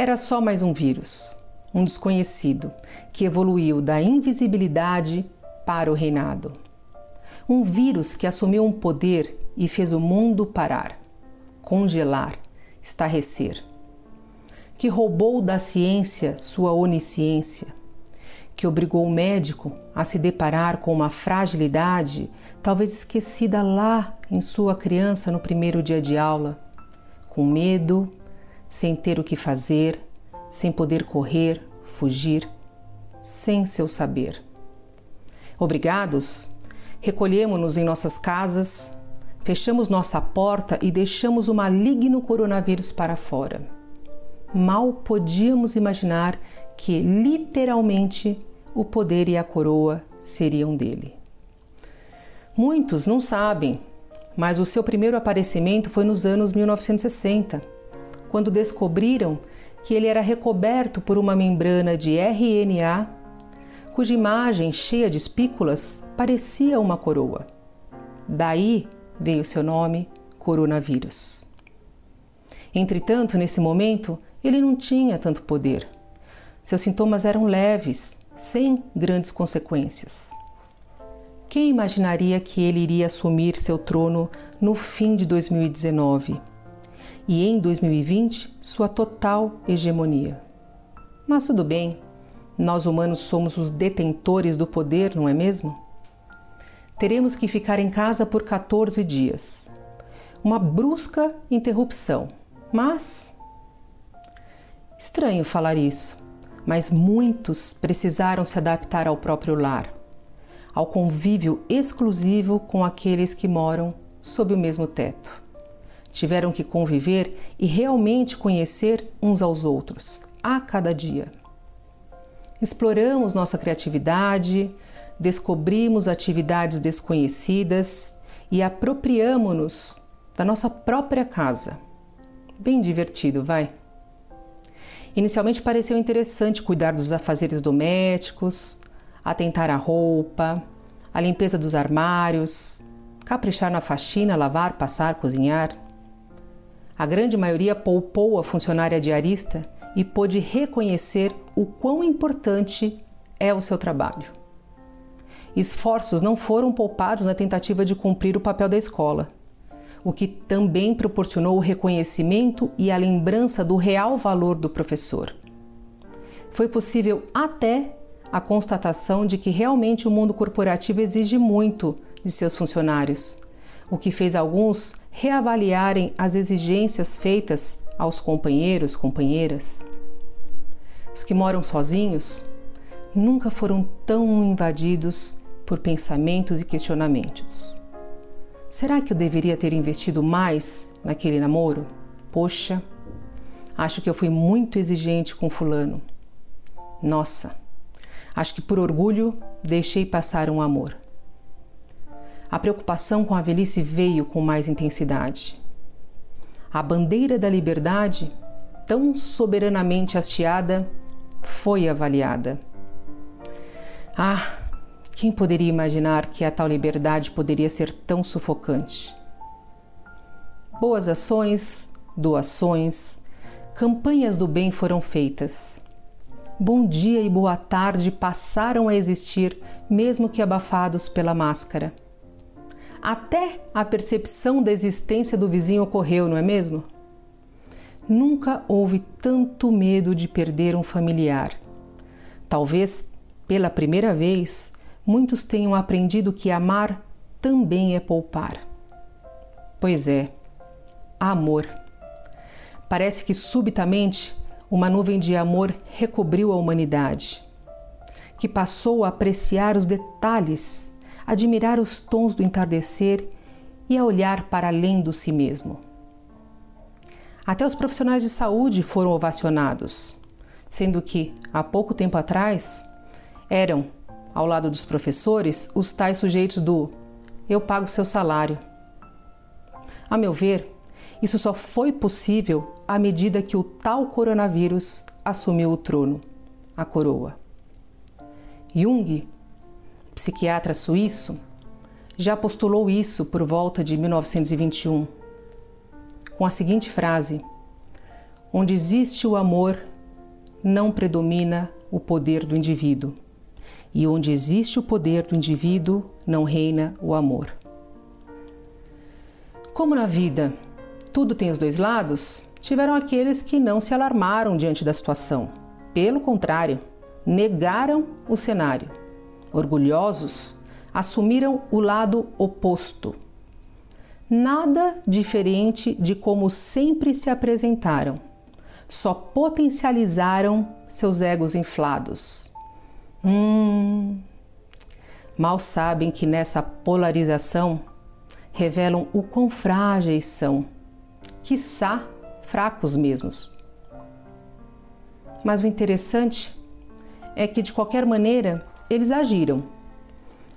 Era só mais um vírus, um desconhecido, que evoluiu da invisibilidade para o reinado. Um vírus que assumiu um poder e fez o mundo parar, congelar, estarrecer. Que roubou da ciência sua onisciência, que obrigou o médico a se deparar com uma fragilidade talvez esquecida lá em sua criança no primeiro dia de aula, com medo, sem ter o que fazer, sem poder correr, fugir, sem seu saber. Obrigados, recolhemos-nos em nossas casas, fechamos nossa porta e deixamos o maligno coronavírus para fora. Mal podíamos imaginar que, literalmente, o poder e a coroa seriam dele. Muitos não sabem, mas o seu primeiro aparecimento foi nos anos 1960, quando descobriram que ele era recoberto por uma membrana de RNA, cuja imagem cheia de espículas parecia uma coroa. Daí veio seu nome, coronavírus. Entretanto, nesse momento, ele não tinha tanto poder. Seus sintomas eram leves, sem grandes consequências. Quem imaginaria que ele iria assumir seu trono no fim de 2019 e em 2020 sua total hegemonia? Mas tudo bem, nós humanos somos os detentores do poder, não é mesmo? Teremos que ficar em casa por 14 dias. Uma brusca interrupção, mas. Estranho falar isso, mas muitos precisaram se adaptar ao próprio lar ao convívio exclusivo com aqueles que moram sob o mesmo teto. Tiveram que conviver e realmente conhecer uns aos outros, a cada dia. Exploramos nossa criatividade, descobrimos atividades desconhecidas e apropriamo-nos da nossa própria casa. Bem divertido, vai? Inicialmente pareceu interessante cuidar dos afazeres domésticos, atentar à roupa, à limpeza dos armários, caprichar na faxina, lavar, passar, cozinhar. A grande maioria poupou a funcionária diarista e pôde reconhecer o quão importante é o seu trabalho. Esforços não foram poupados na tentativa de cumprir o papel da escola, o que também proporcionou o reconhecimento e a lembrança do real valor do professor. Foi possível até a constatação de que realmente o mundo corporativo exige muito de seus funcionários, o que fez alguns reavaliarem as exigências feitas aos companheiros, companheiras. Os que moram sozinhos nunca foram tão invadidos por pensamentos e questionamentos. Será que eu deveria ter investido mais naquele namoro? Poxa, acho que eu fui muito exigente com Fulano. Nossa, Acho que por orgulho deixei passar um amor. A preocupação com a velhice veio com mais intensidade. A bandeira da liberdade, tão soberanamente hasteada, foi avaliada. Ah, quem poderia imaginar que a tal liberdade poderia ser tão sufocante? Boas ações, doações, campanhas do bem foram feitas bom dia e boa tarde passaram a existir, mesmo que abafados pela máscara. Até a percepção da existência do vizinho ocorreu, não é mesmo? Nunca houve tanto medo de perder um familiar. Talvez, pela primeira vez, muitos tenham aprendido que amar também é poupar. Pois é, amor. Parece que subitamente uma nuvem de amor recobriu a humanidade, que passou a apreciar os detalhes, admirar os tons do entardecer e a olhar para além do si mesmo. Até os profissionais de saúde foram ovacionados, sendo que, há pouco tempo atrás, eram, ao lado dos professores, os tais sujeitos do eu pago seu salário. A meu ver, isso só foi possível à medida que o tal coronavírus assumiu o trono, a coroa. Jung, psiquiatra suíço, já postulou isso por volta de 1921, com a seguinte frase: Onde existe o amor, não predomina o poder do indivíduo. E onde existe o poder do indivíduo, não reina o amor. Como na vida tudo tem os dois lados, tiveram aqueles que não se alarmaram diante da situação. Pelo contrário, negaram o cenário. Orgulhosos, assumiram o lado oposto. Nada diferente de como sempre se apresentaram. Só potencializaram seus egos inflados. Hum. Mal sabem que nessa polarização revelam o quão frágeis são, quiçá fracos mesmos. Mas o interessante é que, de qualquer maneira, eles agiram.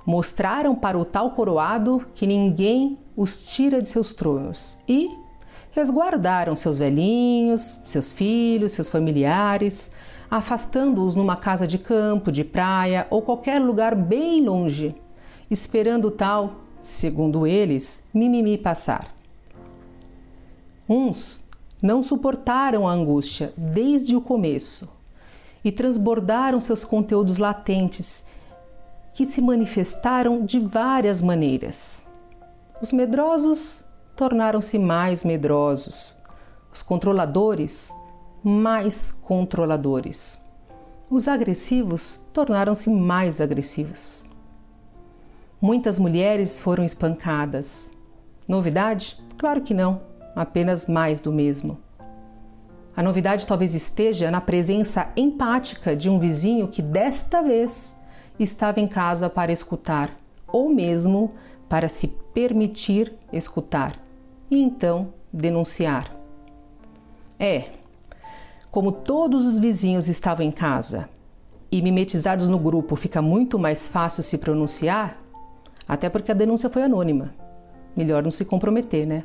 Mostraram para o tal coroado que ninguém os tira de seus tronos e resguardaram seus velhinhos, seus filhos, seus familiares, afastando-os numa casa de campo, de praia ou qualquer lugar bem longe, esperando o tal, segundo eles, mimimi passar. Uns não suportaram a angústia desde o começo e transbordaram seus conteúdos latentes, que se manifestaram de várias maneiras. Os medrosos tornaram-se mais medrosos, os controladores mais controladores. Os agressivos tornaram-se mais agressivos. Muitas mulheres foram espancadas. Novidade? Claro que não, apenas mais do mesmo. A novidade talvez esteja na presença empática de um vizinho que desta vez estava em casa para escutar, ou mesmo para se permitir escutar e então denunciar. É, como todos os vizinhos estavam em casa e mimetizados no grupo fica muito mais fácil se pronunciar, até porque a denúncia foi anônima. Melhor não se comprometer, né?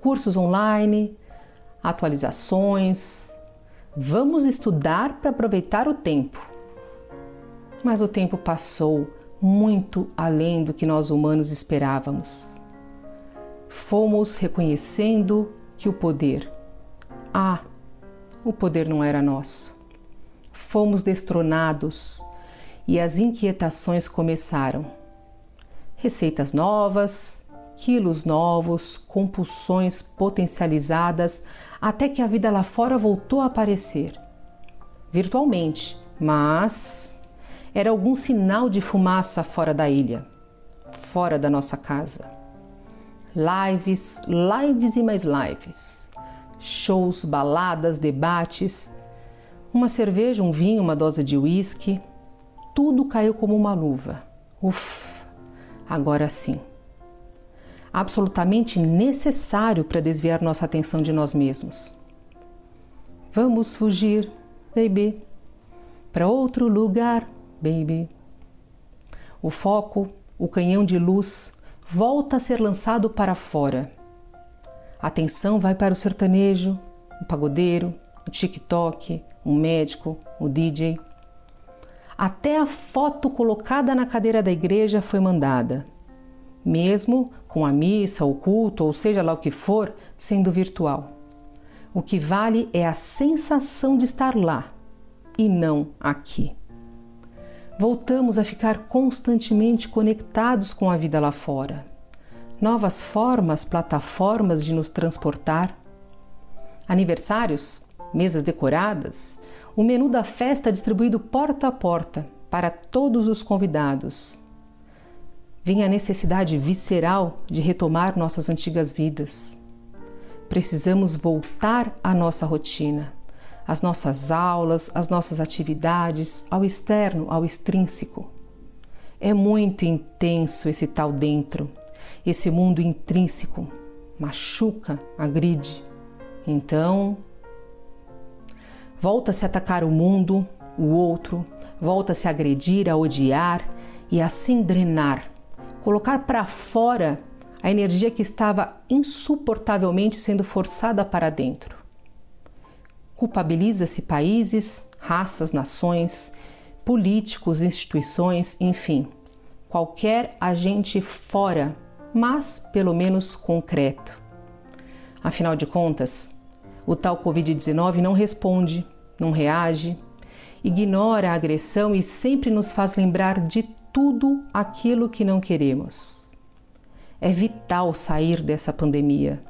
Cursos online, atualizações. Vamos estudar para aproveitar o tempo. Mas o tempo passou muito além do que nós humanos esperávamos. Fomos reconhecendo que o poder ah, o poder não era nosso. Fomos destronados e as inquietações começaram. Receitas novas, quilos novos, compulsões potencializadas, até que a vida lá fora voltou a aparecer. Virtualmente, mas era algum sinal de fumaça fora da ilha, fora da nossa casa. Lives, lives e mais lives shows, baladas, debates, uma cerveja, um vinho, uma dose de uísque, tudo caiu como uma luva. Uf, agora sim. Absolutamente necessário para desviar nossa atenção de nós mesmos. Vamos fugir, baby, para outro lugar, baby. O foco, o canhão de luz, volta a ser lançado para fora a atenção vai para o sertanejo, o pagodeiro, o TikTok, o médico, o DJ. Até a foto colocada na cadeira da igreja foi mandada, mesmo com a missa, o culto, ou seja lá o que for, sendo virtual. O que vale é a sensação de estar lá e não aqui. Voltamos a ficar constantemente conectados com a vida lá fora novas formas, plataformas de nos transportar. Aniversários, mesas decoradas, o menu da festa distribuído porta a porta para todos os convidados. Vem a necessidade visceral de retomar nossas antigas vidas. Precisamos voltar à nossa rotina, às nossas aulas, às nossas atividades, ao externo, ao extrínseco. É muito intenso esse tal dentro esse mundo intrínseco machuca, agride. Então, volta-se a atacar o mundo, o outro, volta-se a agredir, a odiar e assim drenar, colocar para fora a energia que estava insuportavelmente sendo forçada para dentro. Culpabiliza-se países, raças, nações, políticos, instituições, enfim, qualquer agente fora mas pelo menos concreto. Afinal de contas, o tal Covid-19 não responde, não reage, ignora a agressão e sempre nos faz lembrar de tudo aquilo que não queremos. É vital sair dessa pandemia,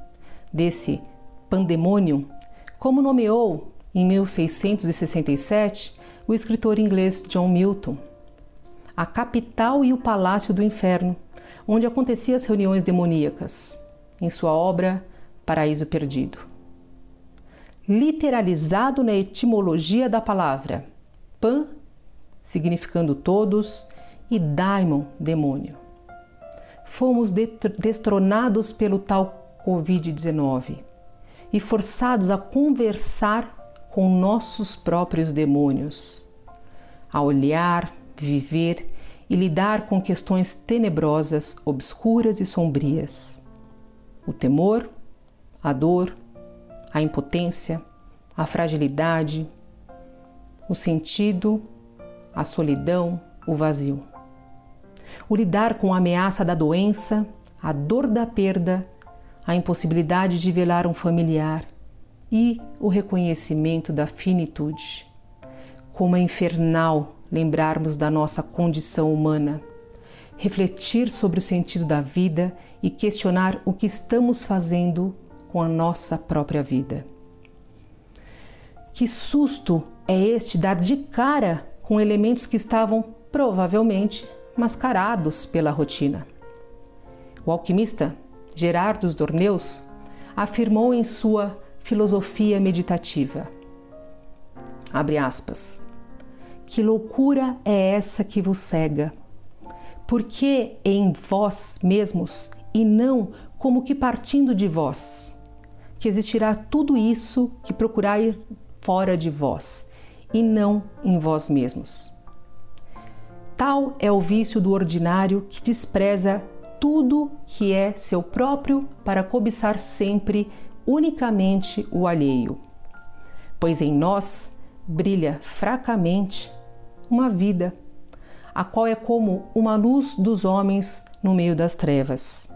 desse pandemônio, como nomeou em 1667 o escritor inglês John Milton. A capital e o palácio do inferno, onde aconteciam as reuniões demoníacas, em sua obra Paraíso Perdido. Literalizado na etimologia da palavra pan, significando todos, e daimon, demônio. Fomos destronados pelo tal Covid-19 e forçados a conversar com nossos próprios demônios, a olhar, viver e lidar com questões tenebrosas, obscuras e sombrias. O temor, a dor, a impotência, a fragilidade, o sentido, a solidão, o vazio. O lidar com a ameaça da doença, a dor da perda, a impossibilidade de velar um familiar e o reconhecimento da finitude. Como é infernal lembrarmos da nossa condição humana, refletir sobre o sentido da vida e questionar o que estamos fazendo com a nossa própria vida. Que susto é este dar de cara com elementos que estavam provavelmente mascarados pela rotina. O alquimista Gerardo Dorneus afirmou em sua filosofia meditativa, aspas, que loucura é essa que vos cega? Porque em vós mesmos e não como que partindo de vós, que existirá tudo isso que procurai fora de vós e não em vós mesmos. Tal é o vício do ordinário que despreza tudo que é seu próprio para cobiçar sempre unicamente o alheio. Pois em nós brilha fracamente uma vida, a qual é como uma luz dos homens no meio das trevas,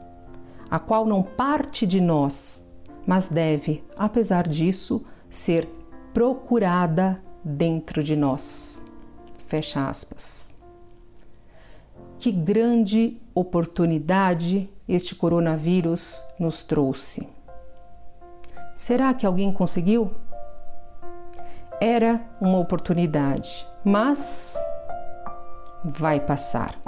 a qual não parte de nós, mas deve, apesar disso, ser procurada dentro de nós. Fecha aspas. Que grande oportunidade este coronavírus nos trouxe. Será que alguém conseguiu? Era uma oportunidade, mas vai passar.